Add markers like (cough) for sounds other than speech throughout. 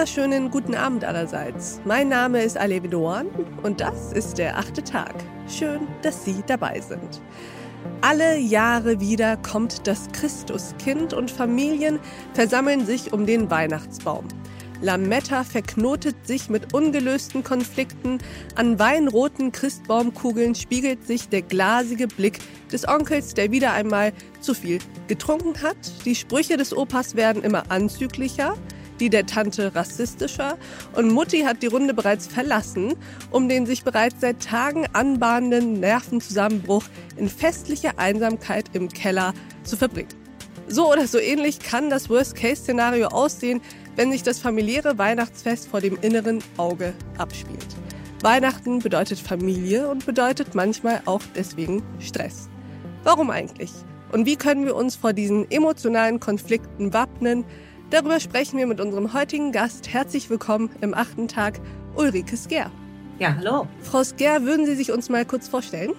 wunderschönen guten Abend allerseits. Mein Name ist Alevi Doan und das ist der achte Tag. Schön, dass Sie dabei sind. Alle Jahre wieder kommt das Christuskind und Familien versammeln sich um den Weihnachtsbaum. Lametta verknotet sich mit ungelösten Konflikten. An weinroten Christbaumkugeln spiegelt sich der glasige Blick des Onkels, der wieder einmal zu viel getrunken hat. Die Sprüche des Opas werden immer anzüglicher die der Tante rassistischer und Mutti hat die Runde bereits verlassen, um den sich bereits seit Tagen anbahnenden Nervenzusammenbruch in festlicher Einsamkeit im Keller zu verbringen. So oder so ähnlich kann das Worst-Case-Szenario aussehen, wenn sich das familiäre Weihnachtsfest vor dem inneren Auge abspielt. Weihnachten bedeutet Familie und bedeutet manchmal auch deswegen Stress. Warum eigentlich? Und wie können wir uns vor diesen emotionalen Konflikten wappnen? Darüber sprechen wir mit unserem heutigen Gast. Herzlich willkommen im achten Tag, Ulrike Sker. Ja, hallo. Frau Sker, würden Sie sich uns mal kurz vorstellen?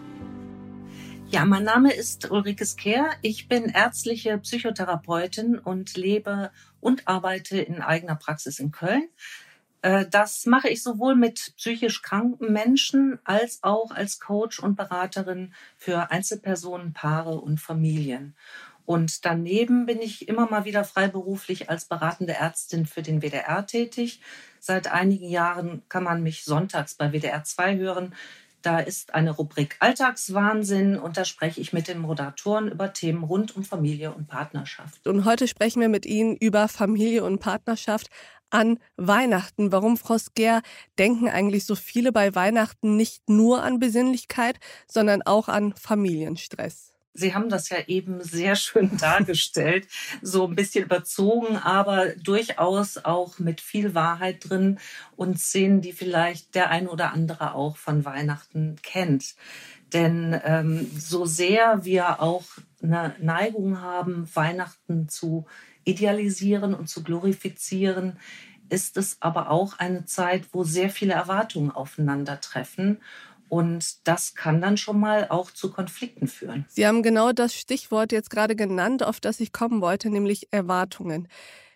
Ja, mein Name ist Ulrike Skeer. Ich bin ärztliche Psychotherapeutin und lebe und arbeite in eigener Praxis in Köln. Äh, das mache ich sowohl mit psychisch kranken Menschen als auch als Coach und Beraterin für Einzelpersonen, Paare und Familien. Und daneben bin ich immer mal wieder freiberuflich als beratende Ärztin für den WDR tätig. Seit einigen Jahren kann man mich sonntags bei WDR 2 hören. Da ist eine Rubrik Alltagswahnsinn und da spreche ich mit den Moderatoren über Themen rund um Familie und Partnerschaft. Und heute sprechen wir mit Ihnen über Familie und Partnerschaft an Weihnachten. Warum, Frau Sker, denken eigentlich so viele bei Weihnachten nicht nur an Besinnlichkeit, sondern auch an Familienstress? Sie haben das ja eben sehr schön (laughs) dargestellt, so ein bisschen überzogen, aber durchaus auch mit viel Wahrheit drin und Szenen, die vielleicht der ein oder andere auch von Weihnachten kennt. Denn ähm, so sehr wir auch eine Neigung haben, Weihnachten zu idealisieren und zu glorifizieren, ist es aber auch eine Zeit, wo sehr viele Erwartungen aufeinandertreffen und das kann dann schon mal auch zu Konflikten führen. Sie haben genau das Stichwort jetzt gerade genannt, auf das ich kommen wollte, nämlich Erwartungen.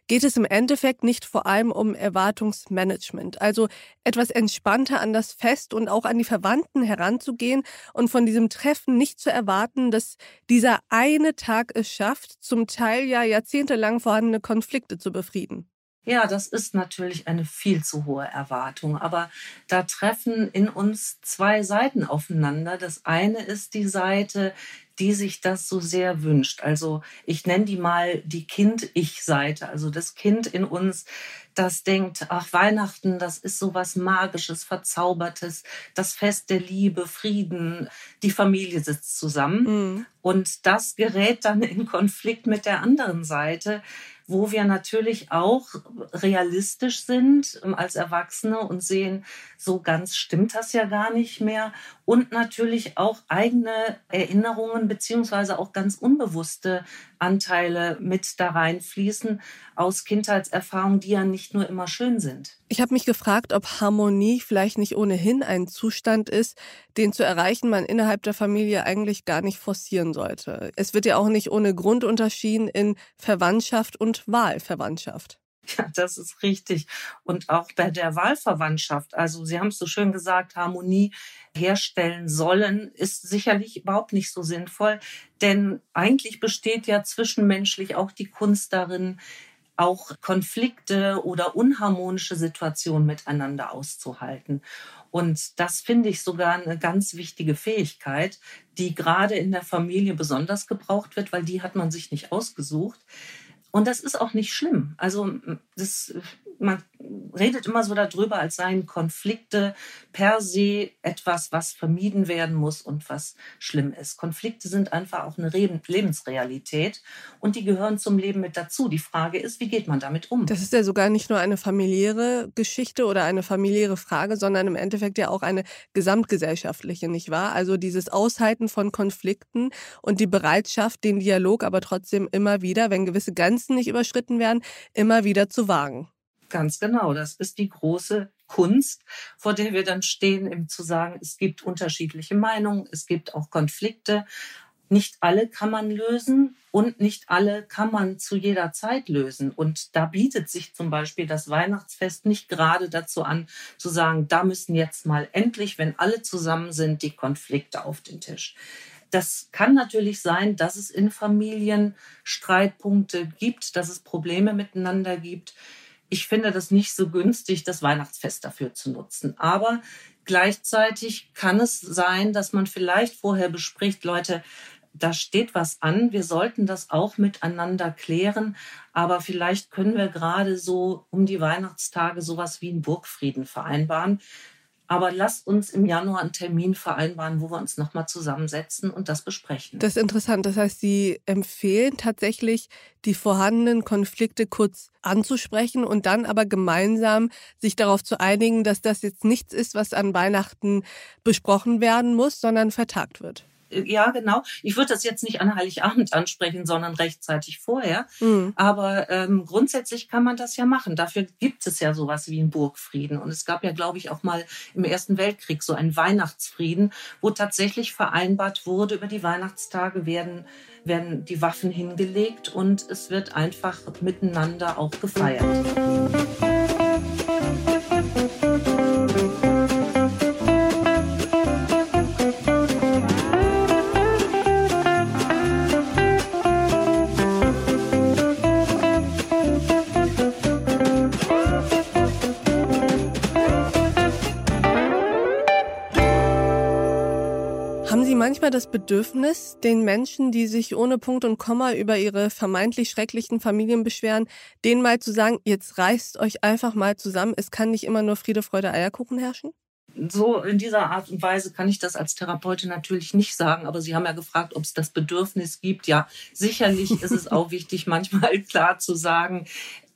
Geht es im Endeffekt nicht vor allem um Erwartungsmanagement, also etwas entspannter an das Fest und auch an die Verwandten heranzugehen und von diesem Treffen nicht zu erwarten, dass dieser eine Tag es schafft, zum Teil ja jahrzehntelang vorhandene Konflikte zu befrieden? Ja, das ist natürlich eine viel zu hohe Erwartung. Aber da treffen in uns zwei Seiten aufeinander. Das eine ist die Seite, die sich das so sehr wünscht. Also ich nenne die mal die Kind-Ich-Seite. Also das Kind in uns, das denkt, ach, Weihnachten, das ist so was Magisches, Verzaubertes, das Fest der Liebe, Frieden, die Familie sitzt zusammen. Mhm. Und das gerät dann in Konflikt mit der anderen Seite, wo wir natürlich auch realistisch sind ähm, als Erwachsene und sehen, so ganz stimmt das ja gar nicht mehr. Und natürlich auch eigene Erinnerungen beziehungsweise auch ganz unbewusste Anteile mit da reinfließen aus Kindheitserfahrungen, die ja nicht nur immer schön sind. Ich habe mich gefragt, ob Harmonie vielleicht nicht ohnehin ein Zustand ist, den zu erreichen man innerhalb der Familie eigentlich gar nicht forcieren sollte. Es wird ja auch nicht ohne Grund unterschieden in Verwandtschaft und Wahlverwandtschaft. Ja, das ist richtig. Und auch bei der Wahlverwandtschaft, also Sie haben es so schön gesagt, Harmonie herstellen sollen, ist sicherlich überhaupt nicht so sinnvoll. Denn eigentlich besteht ja zwischenmenschlich auch die Kunst darin, auch Konflikte oder unharmonische Situationen miteinander auszuhalten. Und das finde ich sogar eine ganz wichtige Fähigkeit, die gerade in der Familie besonders gebraucht wird, weil die hat man sich nicht ausgesucht. Und das ist auch nicht schlimm. Also das, man redet immer so darüber, als seien Konflikte per se etwas, was vermieden werden muss und was schlimm ist. Konflikte sind einfach auch eine Lebensrealität und die gehören zum Leben mit dazu. Die Frage ist, wie geht man damit um? Das ist ja sogar nicht nur eine familiäre Geschichte oder eine familiäre Frage, sondern im Endeffekt ja auch eine gesamtgesellschaftliche, nicht wahr? Also dieses Aushalten von Konflikten und die Bereitschaft, den Dialog aber trotzdem immer wieder, wenn gewisse Grenzen nicht überschritten werden, immer wieder zu wagen. Ganz genau. Das ist die große Kunst, vor der wir dann stehen, eben zu sagen, es gibt unterschiedliche Meinungen, es gibt auch Konflikte. nicht alle kann man lösen und nicht alle kann man zu jeder Zeit lösen. Und da bietet sich zum Beispiel das Weihnachtsfest nicht gerade dazu an, zu sagen, da müssen jetzt mal endlich, wenn alle zusammen sind, die Konflikte auf den Tisch. Das kann natürlich sein, dass es in Familien Streitpunkte gibt, dass es Probleme miteinander gibt. Ich finde das nicht so günstig, das Weihnachtsfest dafür zu nutzen. Aber gleichzeitig kann es sein, dass man vielleicht vorher bespricht, Leute, da steht was an. Wir sollten das auch miteinander klären. Aber vielleicht können wir gerade so um die Weihnachtstage sowas wie einen Burgfrieden vereinbaren. Aber lasst uns im Januar einen Termin vereinbaren, wo wir uns nochmal zusammensetzen und das besprechen. Das ist interessant. Das heißt, Sie empfehlen tatsächlich, die vorhandenen Konflikte kurz anzusprechen und dann aber gemeinsam sich darauf zu einigen, dass das jetzt nichts ist, was an Weihnachten besprochen werden muss, sondern vertagt wird ja, genau. Ich würde das jetzt nicht an Heiligabend ansprechen, sondern rechtzeitig vorher. Mhm. Aber ähm, grundsätzlich kann man das ja machen. Dafür gibt es ja sowas wie einen Burgfrieden. Und es gab ja, glaube ich, auch mal im Ersten Weltkrieg so einen Weihnachtsfrieden, wo tatsächlich vereinbart wurde, über die Weihnachtstage werden, werden die Waffen hingelegt und es wird einfach miteinander auch gefeiert. Manchmal das Bedürfnis, den Menschen, die sich ohne Punkt und Komma über ihre vermeintlich schrecklichen Familien beschweren, denen mal zu sagen, jetzt reißt euch einfach mal zusammen, es kann nicht immer nur Friede, Freude, Eierkuchen herrschen? So in dieser Art und Weise kann ich das als Therapeutin natürlich nicht sagen, aber Sie haben ja gefragt, ob es das Bedürfnis gibt. Ja, sicherlich ist es auch (laughs) wichtig, manchmal klar zu sagen,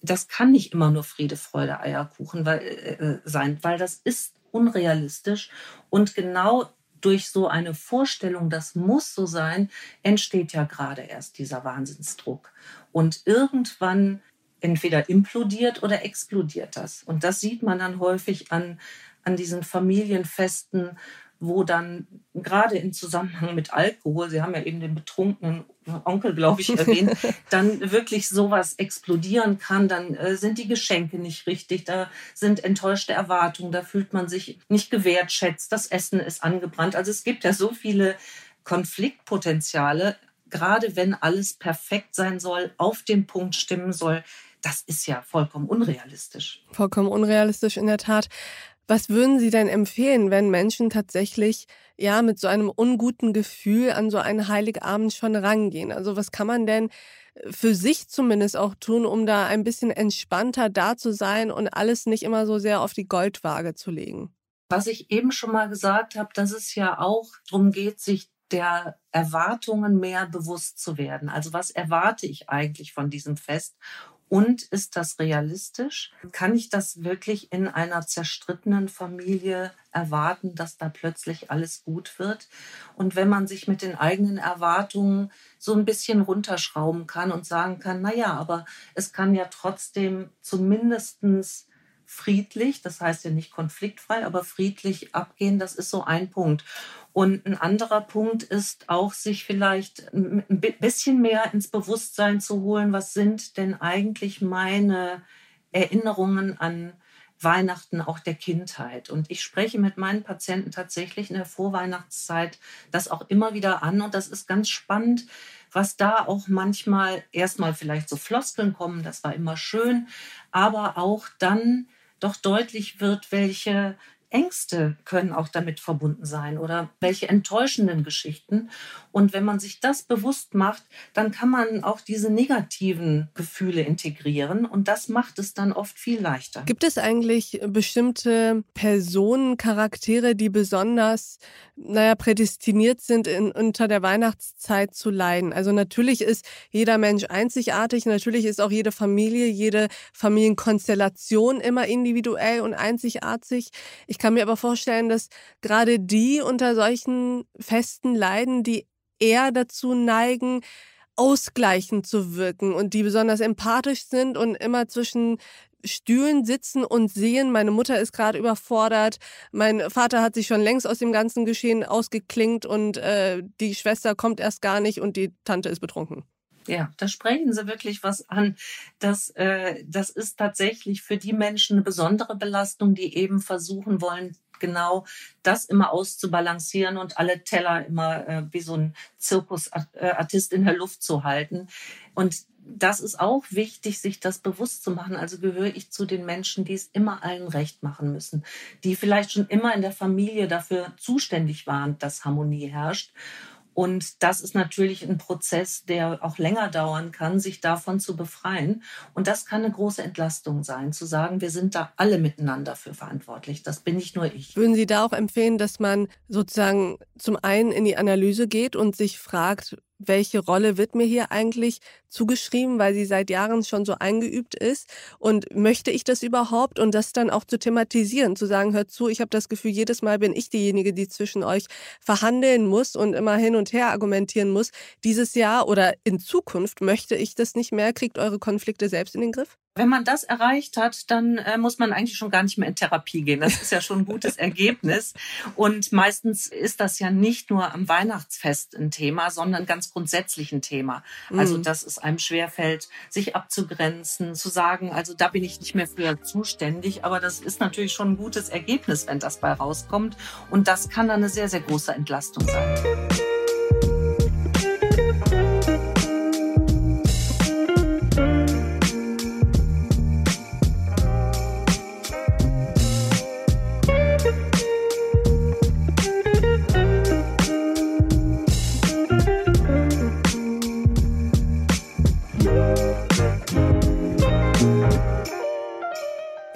das kann nicht immer nur Friede, Freude, Eierkuchen weil, äh, sein, weil das ist unrealistisch. Und genau durch so eine Vorstellung, das muss so sein, entsteht ja gerade erst dieser Wahnsinnsdruck. Und irgendwann entweder implodiert oder explodiert das. Und das sieht man dann häufig an, an diesen Familienfesten, wo dann gerade im Zusammenhang mit Alkohol, Sie haben ja eben den betrunkenen Onkel, glaube ich, erwähnt, (laughs) dann wirklich sowas explodieren kann, dann äh, sind die Geschenke nicht richtig, da sind enttäuschte Erwartungen, da fühlt man sich nicht gewertschätzt, das Essen ist angebrannt. Also es gibt ja so viele Konfliktpotenziale, gerade wenn alles perfekt sein soll, auf den Punkt stimmen soll. Das ist ja vollkommen unrealistisch. Vollkommen unrealistisch in der Tat. Was würden Sie denn empfehlen, wenn Menschen tatsächlich ja mit so einem unguten Gefühl an so einen Heiligabend schon rangehen? Also was kann man denn äh, für sich zumindest auch tun, um da ein bisschen entspannter da zu sein und alles nicht immer so sehr auf die Goldwaage zu legen? Was ich eben schon mal gesagt habe, dass es ja auch darum geht, sich der Erwartungen mehr bewusst zu werden. Also was erwarte ich eigentlich von diesem Fest und ist das realistisch? Kann ich das wirklich in einer zerstrittenen Familie erwarten, dass da plötzlich alles gut wird? Und wenn man sich mit den eigenen Erwartungen so ein bisschen runterschrauben kann und sagen kann, na ja, aber es kann ja trotzdem zumindestens friedlich, das heißt ja nicht konfliktfrei, aber friedlich abgehen, das ist so ein Punkt. Und ein anderer Punkt ist auch, sich vielleicht ein bisschen mehr ins Bewusstsein zu holen, was sind denn eigentlich meine Erinnerungen an Weihnachten auch der Kindheit. Und ich spreche mit meinen Patienten tatsächlich in der Vorweihnachtszeit das auch immer wieder an. Und das ist ganz spannend, was da auch manchmal erstmal vielleicht so Floskeln kommen, das war immer schön, aber auch dann doch deutlich wird, welche Ängste können auch damit verbunden sein oder welche enttäuschenden Geschichten. Und wenn man sich das bewusst macht, dann kann man auch diese negativen Gefühle integrieren und das macht es dann oft viel leichter. Gibt es eigentlich bestimmte Personen, Charaktere, die besonders, naja, prädestiniert sind, in, unter der Weihnachtszeit zu leiden? Also natürlich ist jeder Mensch einzigartig, natürlich ist auch jede Familie, jede Familienkonstellation immer individuell und einzigartig. Ich kann mir aber vorstellen, dass gerade die unter solchen Festen leiden, die eher dazu neigen, ausgleichend zu wirken und die besonders empathisch sind und immer zwischen Stühlen sitzen und sehen, meine Mutter ist gerade überfordert, mein Vater hat sich schon längst aus dem ganzen Geschehen ausgeklingt und äh, die Schwester kommt erst gar nicht und die Tante ist betrunken. Ja, da sprechen Sie wirklich was an. Das, äh, das ist tatsächlich für die Menschen eine besondere Belastung, die eben versuchen wollen, genau das immer auszubalancieren und alle Teller immer äh, wie so ein Zirkusartist in der Luft zu halten. Und das ist auch wichtig, sich das bewusst zu machen. Also gehöre ich zu den Menschen, die es immer allen recht machen müssen, die vielleicht schon immer in der Familie dafür zuständig waren, dass Harmonie herrscht. Und das ist natürlich ein Prozess, der auch länger dauern kann, sich davon zu befreien. Und das kann eine große Entlastung sein, zu sagen, wir sind da alle miteinander für verantwortlich. Das bin nicht nur ich. Würden Sie da auch empfehlen, dass man sozusagen zum einen in die Analyse geht und sich fragt, welche Rolle wird mir hier eigentlich zugeschrieben, weil sie seit Jahren schon so eingeübt ist und möchte ich das überhaupt und das dann auch zu thematisieren, zu sagen, hört zu, ich habe das Gefühl, jedes Mal bin ich diejenige, die zwischen euch verhandeln muss und immer hin und her argumentieren muss. Dieses Jahr oder in Zukunft möchte ich das nicht mehr, kriegt eure Konflikte selbst in den Griff? Wenn man das erreicht hat, dann äh, muss man eigentlich schon gar nicht mehr in Therapie gehen. Das ist ja schon ein gutes (laughs) Ergebnis. Und meistens ist das ja nicht nur am Weihnachtsfest ein Thema, sondern ganz grundsätzlich ein Thema. Also, mhm. dass es einem schwerfällt, sich abzugrenzen, zu sagen, also da bin ich nicht mehr für zuständig. Aber das ist natürlich schon ein gutes Ergebnis, wenn das bei rauskommt. Und das kann dann eine sehr, sehr große Entlastung sein.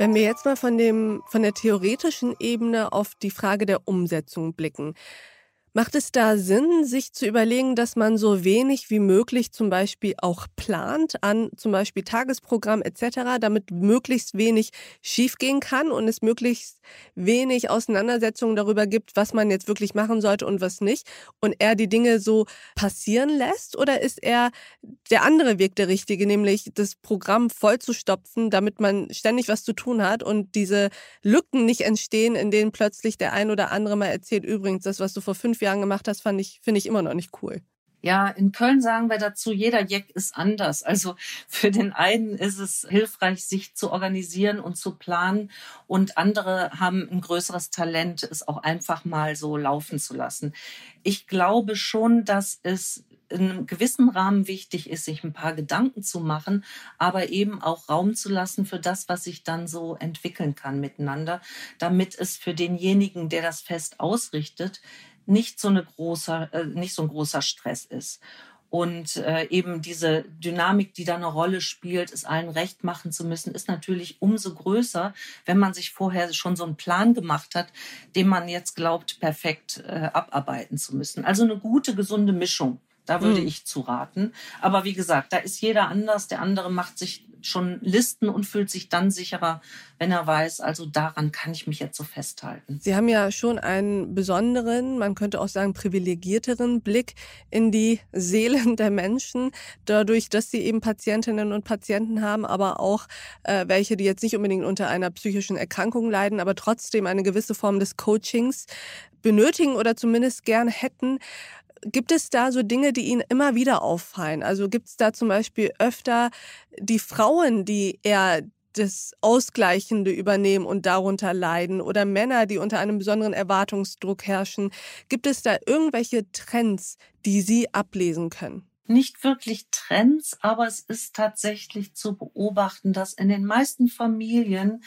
Wenn wir jetzt mal von, dem, von der theoretischen Ebene auf die Frage der Umsetzung blicken. Macht es da Sinn, sich zu überlegen, dass man so wenig wie möglich zum Beispiel auch plant an zum Beispiel Tagesprogramm etc., damit möglichst wenig schiefgehen kann und es möglichst wenig Auseinandersetzungen darüber gibt, was man jetzt wirklich machen sollte und was nicht und er die Dinge so passieren lässt? Oder ist er der andere Weg der richtige, nämlich das Programm vollzustopfen, damit man ständig was zu tun hat und diese Lücken nicht entstehen, in denen plötzlich der ein oder andere mal erzählt, übrigens, das, was du vor fünf Jahren gemacht hast, fand ich, finde ich immer noch nicht cool. Ja, in Köln sagen wir dazu, jeder Jack ist anders. Also für den einen ist es hilfreich, sich zu organisieren und zu planen und andere haben ein größeres Talent, es auch einfach mal so laufen zu lassen. Ich glaube schon, dass es in einem gewissen Rahmen wichtig ist, sich ein paar Gedanken zu machen, aber eben auch Raum zu lassen für das, was sich dann so entwickeln kann miteinander, damit es für denjenigen, der das Fest ausrichtet, nicht so, eine großer, äh, nicht so ein großer Stress ist. Und äh, eben diese Dynamik, die da eine Rolle spielt, es allen recht machen zu müssen, ist natürlich umso größer, wenn man sich vorher schon so einen Plan gemacht hat, den man jetzt glaubt, perfekt äh, abarbeiten zu müssen. Also eine gute, gesunde Mischung. Da würde mhm. ich zu raten. Aber wie gesagt, da ist jeder anders. Der andere macht sich schon Listen und fühlt sich dann sicherer, wenn er weiß, also daran kann ich mich jetzt so festhalten. Sie haben ja schon einen besonderen, man könnte auch sagen privilegierteren Blick in die Seelen der Menschen, dadurch, dass sie eben Patientinnen und Patienten haben, aber auch äh, welche, die jetzt nicht unbedingt unter einer psychischen Erkrankung leiden, aber trotzdem eine gewisse Form des Coachings benötigen oder zumindest gern hätten. Gibt es da so Dinge, die Ihnen immer wieder auffallen? Also gibt es da zum Beispiel öfter die Frauen, die eher das Ausgleichende übernehmen und darunter leiden oder Männer, die unter einem besonderen Erwartungsdruck herrschen? Gibt es da irgendwelche Trends, die Sie ablesen können? Nicht wirklich Trends, aber es ist tatsächlich zu beobachten, dass in den meisten Familien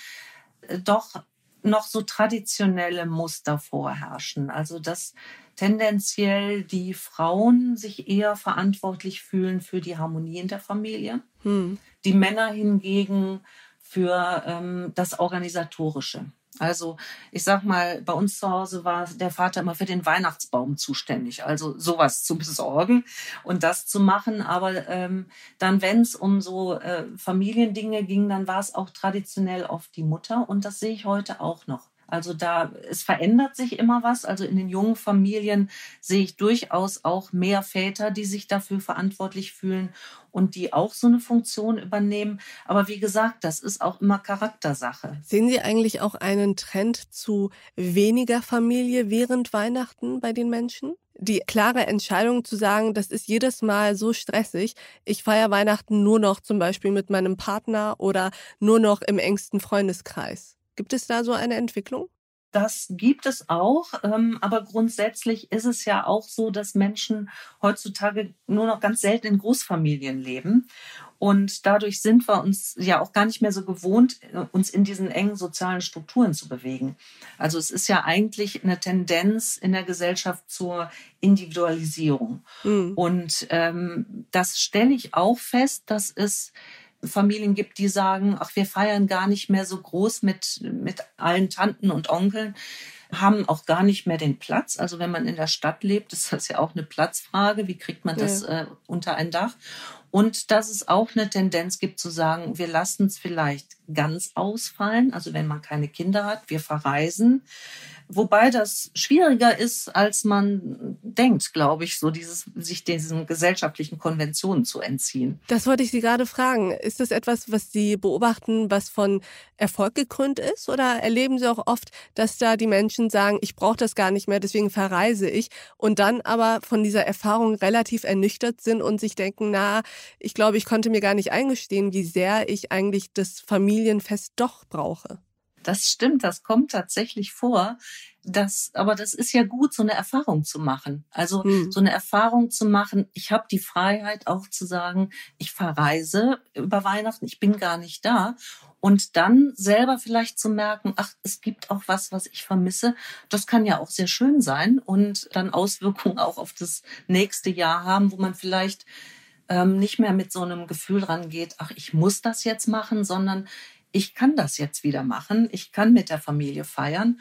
äh, doch noch so traditionelle Muster vorherrschen. Also dass tendenziell die Frauen sich eher verantwortlich fühlen für die Harmonie in der Familie. Hm. Die Männer hingegen für ähm, das Organisatorische. Also ich sag mal, bei uns zu Hause war der Vater immer für den Weihnachtsbaum zuständig, also sowas zu besorgen und das zu machen. Aber ähm, dann, wenn es um so äh, Familiendinge ging, dann war es auch traditionell oft die Mutter und das sehe ich heute auch noch. Also da, es verändert sich immer was. Also in den jungen Familien sehe ich durchaus auch mehr Väter, die sich dafür verantwortlich fühlen und die auch so eine Funktion übernehmen. Aber wie gesagt, das ist auch immer Charaktersache. Sehen Sie eigentlich auch einen Trend zu weniger Familie während Weihnachten bei den Menschen? Die klare Entscheidung zu sagen, das ist jedes Mal so stressig, ich feiere Weihnachten nur noch zum Beispiel mit meinem Partner oder nur noch im engsten Freundeskreis. Gibt es da so eine Entwicklung? Das gibt es auch, ähm, aber grundsätzlich ist es ja auch so, dass Menschen heutzutage nur noch ganz selten in Großfamilien leben. Und dadurch sind wir uns ja auch gar nicht mehr so gewohnt, uns in diesen engen sozialen Strukturen zu bewegen. Also es ist ja eigentlich eine Tendenz in der Gesellschaft zur Individualisierung. Mhm. Und ähm, das stelle ich auch fest, dass es Familien gibt, die sagen, ach, wir feiern gar nicht mehr so groß mit, mit allen Tanten und Onkeln, haben auch gar nicht mehr den Platz. Also wenn man in der Stadt lebt, (laughs) ist das ja auch eine Platzfrage. Wie kriegt man das ja. äh, unter ein Dach? Und dass es auch eine Tendenz gibt zu sagen, wir lassen es vielleicht ganz ausfallen. Also wenn man keine Kinder hat, wir verreisen. Wobei das schwieriger ist, als man denkt, glaube ich, so dieses, sich diesen gesellschaftlichen Konventionen zu entziehen. Das wollte ich Sie gerade fragen. Ist das etwas, was Sie beobachten, was von Erfolg gekrönt ist? Oder erleben Sie auch oft, dass da die Menschen sagen, ich brauche das gar nicht mehr, deswegen verreise ich und dann aber von dieser Erfahrung relativ ernüchtert sind und sich denken, na, ich glaube, ich konnte mir gar nicht eingestehen, wie sehr ich eigentlich das Familienfest doch brauche. Das stimmt, das kommt tatsächlich vor. Das, aber das ist ja gut, so eine Erfahrung zu machen. Also hm. so eine Erfahrung zu machen. Ich habe die Freiheit auch zu sagen, ich verreise über Weihnachten, ich bin gar nicht da. Und dann selber vielleicht zu merken, ach, es gibt auch was, was ich vermisse. Das kann ja auch sehr schön sein und dann Auswirkungen auch auf das nächste Jahr haben, wo man vielleicht ähm, nicht mehr mit so einem Gefühl rangeht, ach, ich muss das jetzt machen, sondern ich kann das jetzt wieder machen, ich kann mit der Familie feiern.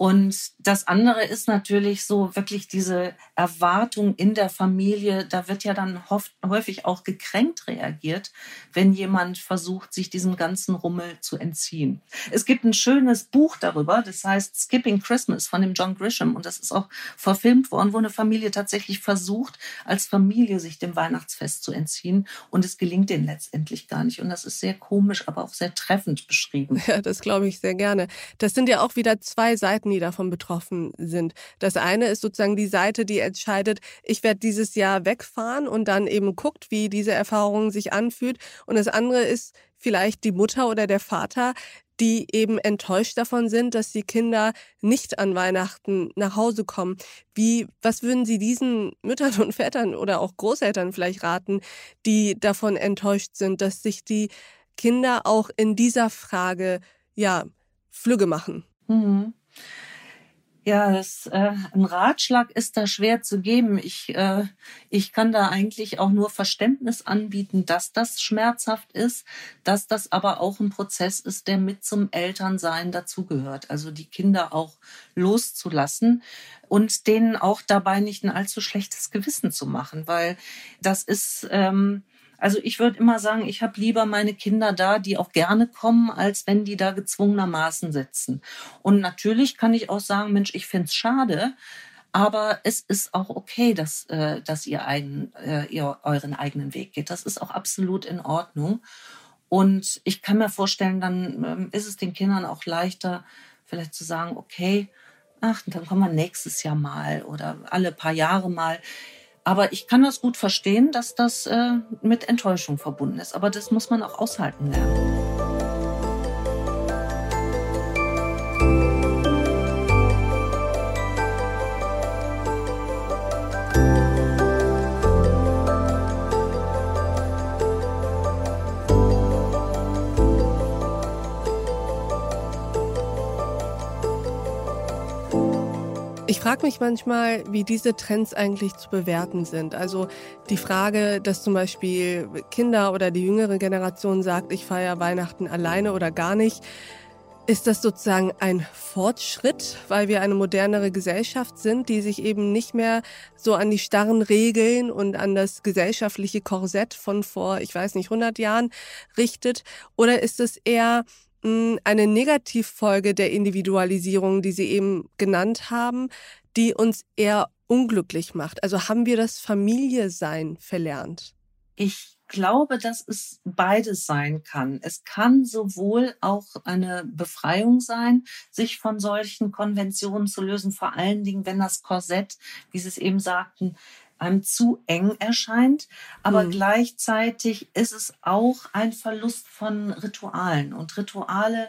Und das andere ist natürlich so wirklich diese Erwartung in der Familie. Da wird ja dann häufig auch gekränkt reagiert, wenn jemand versucht, sich diesem ganzen Rummel zu entziehen. Es gibt ein schönes Buch darüber, das heißt Skipping Christmas von dem John Grisham und das ist auch verfilmt worden, wo eine Familie tatsächlich versucht, als Familie sich dem Weihnachtsfest zu entziehen und es gelingt denen letztendlich gar nicht. Und das ist sehr komisch, aber auch sehr treffend beschrieben. Ja, das glaube ich sehr gerne. Das sind ja auch wieder zwei Seiten Seiten, die davon betroffen sind. Das eine ist sozusagen die Seite, die entscheidet, ich werde dieses Jahr wegfahren und dann eben guckt, wie diese Erfahrung sich anfühlt. Und das andere ist vielleicht die Mutter oder der Vater, die eben enttäuscht davon sind, dass die Kinder nicht an Weihnachten nach Hause kommen. Wie, was würden Sie diesen Müttern und Vätern oder auch Großeltern vielleicht raten, die davon enttäuscht sind, dass sich die Kinder auch in dieser Frage, ja, Flügge machen? Mhm. Ja, das, äh, ein Ratschlag ist da schwer zu geben. Ich, äh, ich kann da eigentlich auch nur Verständnis anbieten, dass das schmerzhaft ist, dass das aber auch ein Prozess ist, der mit zum Elternsein dazugehört. Also die Kinder auch loszulassen und denen auch dabei nicht ein allzu schlechtes Gewissen zu machen, weil das ist, ähm, also ich würde immer sagen, ich habe lieber meine Kinder da, die auch gerne kommen, als wenn die da gezwungenermaßen sitzen. Und natürlich kann ich auch sagen, Mensch, ich finde es schade, aber es ist auch okay, dass, äh, dass ihr, einen, äh, ihr euren eigenen Weg geht. Das ist auch absolut in Ordnung. Und ich kann mir vorstellen, dann ähm, ist es den Kindern auch leichter, vielleicht zu sagen, okay, ach, dann kommen wir nächstes Jahr mal oder alle paar Jahre mal. Aber ich kann das gut verstehen, dass das äh, mit Enttäuschung verbunden ist. Aber das muss man auch aushalten lernen. Ich frage mich manchmal, wie diese Trends eigentlich zu bewerten sind. Also die Frage, dass zum Beispiel Kinder oder die jüngere Generation sagt, ich feiere Weihnachten alleine oder gar nicht. Ist das sozusagen ein Fortschritt, weil wir eine modernere Gesellschaft sind, die sich eben nicht mehr so an die starren Regeln und an das gesellschaftliche Korsett von vor, ich weiß nicht, 100 Jahren richtet? Oder ist es eher eine Negativfolge der Individualisierung, die Sie eben genannt haben, die uns eher unglücklich macht? Also haben wir das Familie-Sein verlernt? Ich glaube, dass es beides sein kann. Es kann sowohl auch eine Befreiung sein, sich von solchen Konventionen zu lösen, vor allen Dingen, wenn das Korsett, wie Sie es eben sagten, einem zu eng erscheint. Aber mhm. gleichzeitig ist es auch ein Verlust von Ritualen. Und Rituale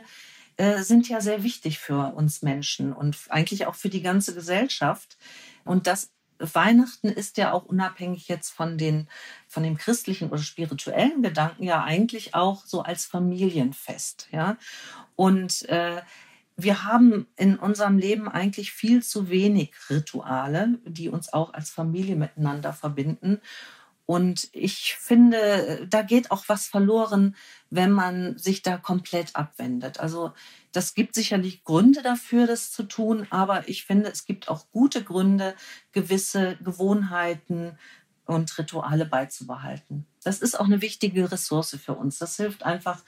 äh, sind ja sehr wichtig für uns Menschen und eigentlich auch für die ganze Gesellschaft. Und das Weihnachten ist ja auch unabhängig jetzt von den, von dem christlichen oder spirituellen Gedanken ja eigentlich auch so als Familienfest, ja. Und äh, wir haben in unserem Leben eigentlich viel zu wenig Rituale, die uns auch als Familie miteinander verbinden. Und ich finde, da geht auch was verloren, wenn man sich da komplett abwendet. Also das gibt sicherlich Gründe dafür, das zu tun, aber ich finde, es gibt auch gute Gründe, gewisse Gewohnheiten und Rituale beizubehalten. Das ist auch eine wichtige Ressource für uns. Das hilft einfach,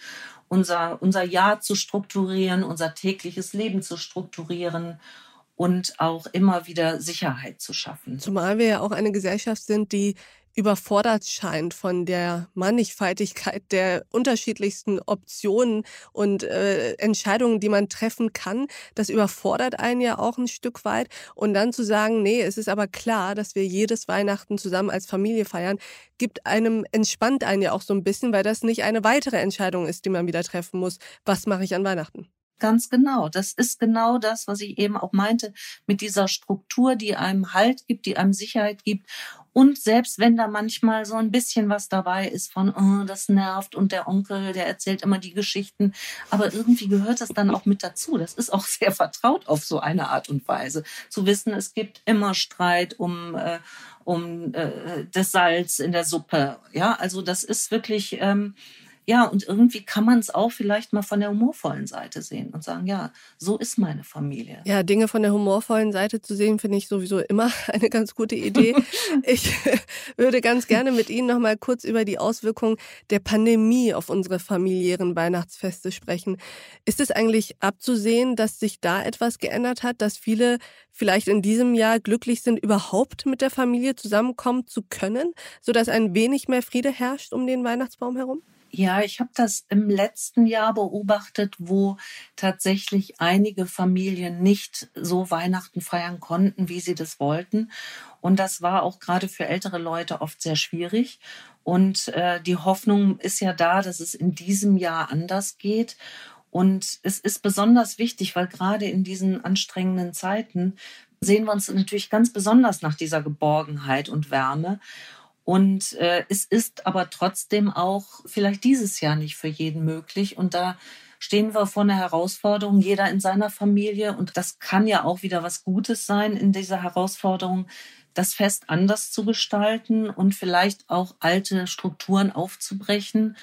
unser, unser Jahr zu strukturieren, unser tägliches Leben zu strukturieren und auch immer wieder Sicherheit zu schaffen. Zumal wir ja auch eine Gesellschaft sind, die überfordert scheint von der Mannigfaltigkeit der unterschiedlichsten Optionen und äh, Entscheidungen, die man treffen kann. Das überfordert einen ja auch ein Stück weit. Und dann zu sagen, nee, es ist aber klar, dass wir jedes Weihnachten zusammen als Familie feiern, gibt einem, entspannt einen ja auch so ein bisschen, weil das nicht eine weitere Entscheidung ist, die man wieder treffen muss. Was mache ich an Weihnachten? Ganz genau. Das ist genau das, was ich eben auch meinte, mit dieser Struktur, die einem Halt gibt, die einem Sicherheit gibt. Und selbst wenn da manchmal so ein bisschen was dabei ist von, oh, das nervt und der Onkel, der erzählt immer die Geschichten, aber irgendwie gehört das dann auch mit dazu. Das ist auch (laughs) sehr vertraut auf so eine Art und Weise. Zu wissen, es gibt immer Streit um, äh, um äh, das Salz in der Suppe. Ja, also das ist wirklich, ähm, ja, und irgendwie kann man es auch vielleicht mal von der humorvollen Seite sehen und sagen, ja, so ist meine Familie. Ja, Dinge von der humorvollen Seite zu sehen, finde ich sowieso immer (laughs) eine ganz gute Idee. (laughs) ich (laughs) würde ganz gerne mit Ihnen noch mal kurz über die Auswirkungen der Pandemie auf unsere familiären Weihnachtsfeste sprechen. Ist es eigentlich abzusehen, dass sich da etwas geändert hat, dass viele vielleicht in diesem Jahr glücklich sind, überhaupt mit der Familie zusammenkommen zu können, sodass ein wenig mehr Friede herrscht um den Weihnachtsbaum herum? Ja, ich habe das im letzten Jahr beobachtet, wo tatsächlich einige Familien nicht so Weihnachten feiern konnten, wie sie das wollten. Und das war auch gerade für ältere Leute oft sehr schwierig. Und äh, die Hoffnung ist ja da, dass es in diesem Jahr anders geht. Und es ist besonders wichtig, weil gerade in diesen anstrengenden Zeiten sehen wir uns natürlich ganz besonders nach dieser Geborgenheit und Wärme. Und äh, es ist aber trotzdem auch vielleicht dieses Jahr nicht für jeden möglich. Und da stehen wir vor einer Herausforderung, jeder in seiner Familie. Und das kann ja auch wieder was Gutes sein in dieser Herausforderung, das Fest anders zu gestalten und vielleicht auch alte Strukturen aufzubrechen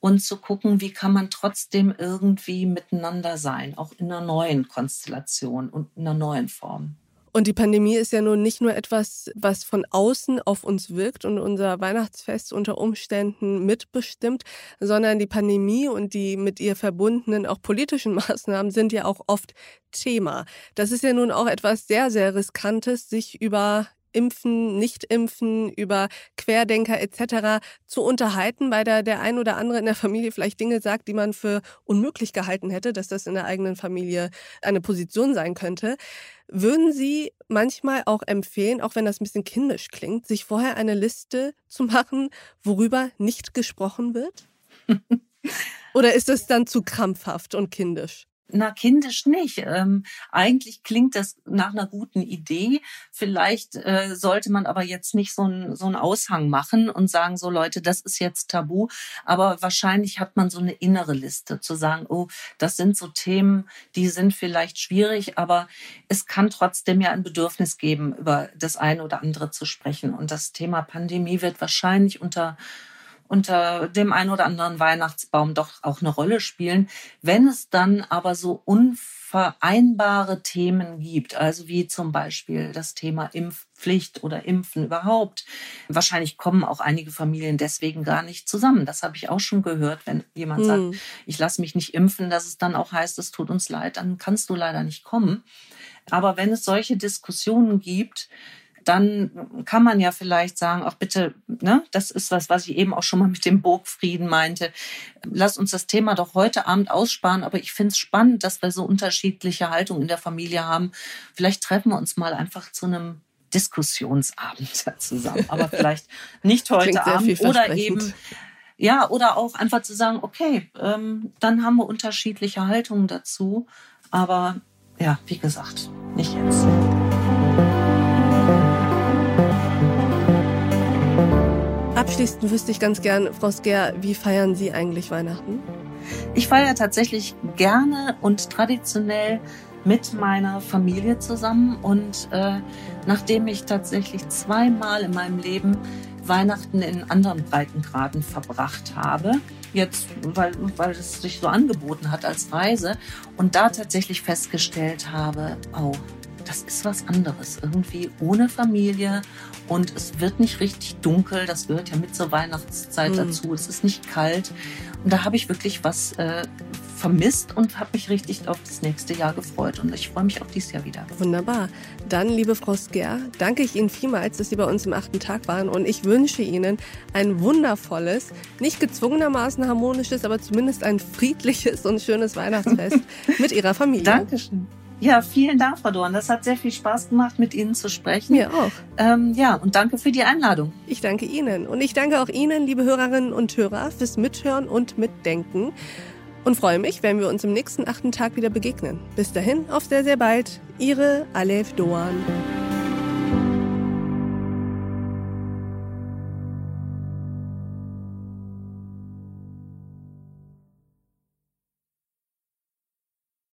und zu gucken, wie kann man trotzdem irgendwie miteinander sein, auch in einer neuen Konstellation und in einer neuen Form. Und die Pandemie ist ja nun nicht nur etwas, was von außen auf uns wirkt und unser Weihnachtsfest unter Umständen mitbestimmt, sondern die Pandemie und die mit ihr verbundenen auch politischen (laughs) Maßnahmen sind ja auch oft Thema. Das ist ja nun auch etwas sehr, sehr Riskantes, sich über Impfen, Nicht-Impfen, über Querdenker etc. zu unterhalten, weil da der ein oder andere in der Familie vielleicht Dinge sagt, die man für unmöglich gehalten hätte, dass das in der eigenen Familie eine Position sein könnte. Würden Sie manchmal auch empfehlen, auch wenn das ein bisschen kindisch klingt, sich vorher eine Liste zu machen, worüber nicht gesprochen wird? (laughs) Oder ist es dann zu krampfhaft und kindisch? Na, kindisch nicht. Ähm, eigentlich klingt das nach einer guten Idee. Vielleicht äh, sollte man aber jetzt nicht so einen so einen Aushang machen und sagen, so Leute, das ist jetzt tabu. Aber wahrscheinlich hat man so eine innere Liste zu sagen, oh, das sind so Themen, die sind vielleicht schwierig, aber es kann trotzdem ja ein Bedürfnis geben, über das eine oder andere zu sprechen. Und das Thema Pandemie wird wahrscheinlich unter unter dem einen oder anderen Weihnachtsbaum doch auch eine Rolle spielen. Wenn es dann aber so unvereinbare Themen gibt, also wie zum Beispiel das Thema Impfpflicht oder Impfen überhaupt, wahrscheinlich kommen auch einige Familien deswegen gar nicht zusammen. Das habe ich auch schon gehört, wenn jemand hm. sagt, ich lasse mich nicht impfen, dass es dann auch heißt, es tut uns leid, dann kannst du leider nicht kommen. Aber wenn es solche Diskussionen gibt, dann kann man ja vielleicht sagen, ach bitte, ne, das ist was, was ich eben auch schon mal mit dem Burgfrieden meinte. Lass uns das Thema doch heute Abend aussparen, aber ich finde es spannend, dass wir so unterschiedliche Haltungen in der Familie haben. Vielleicht treffen wir uns mal einfach zu einem Diskussionsabend (laughs) zusammen, aber vielleicht nicht heute Abend oder eben ja, oder auch einfach zu sagen, okay, ähm, dann haben wir unterschiedliche Haltungen dazu, aber ja, wie gesagt, nicht jetzt. Abschließend wüsste ich ganz gern, Frau Sker, wie feiern Sie eigentlich Weihnachten? Ich feiere tatsächlich gerne und traditionell mit meiner Familie zusammen. Und äh, nachdem ich tatsächlich zweimal in meinem Leben Weihnachten in anderen Breitengraden verbracht habe, jetzt, weil, weil es sich so angeboten hat als Reise, und da tatsächlich festgestellt habe, oh, das ist was anderes. Irgendwie ohne Familie und es wird nicht richtig dunkel. Das gehört ja mit zur Weihnachtszeit mhm. dazu. Es ist nicht kalt. Und da habe ich wirklich was äh, vermisst und habe mich richtig auf das nächste Jahr gefreut. Und ich freue mich auf dieses Jahr wieder. Wunderbar. Dann, liebe Frau Sker, danke ich Ihnen vielmals, dass Sie bei uns im achten Tag waren. Und ich wünsche Ihnen ein wundervolles, nicht gezwungenermaßen harmonisches, aber zumindest ein friedliches und schönes Weihnachtsfest (laughs) mit Ihrer Familie. Dankeschön. Ja, vielen Dank, Frau Dorn. Das hat sehr viel Spaß gemacht, mit Ihnen zu sprechen. Mir auch. Ähm, ja, und danke für die Einladung. Ich danke Ihnen. Und ich danke auch Ihnen, liebe Hörerinnen und Hörer, fürs Mithören und Mitdenken. Und freue mich, wenn wir uns im nächsten achten Tag wieder begegnen. Bis dahin, auf sehr, sehr bald. Ihre Alef Doan.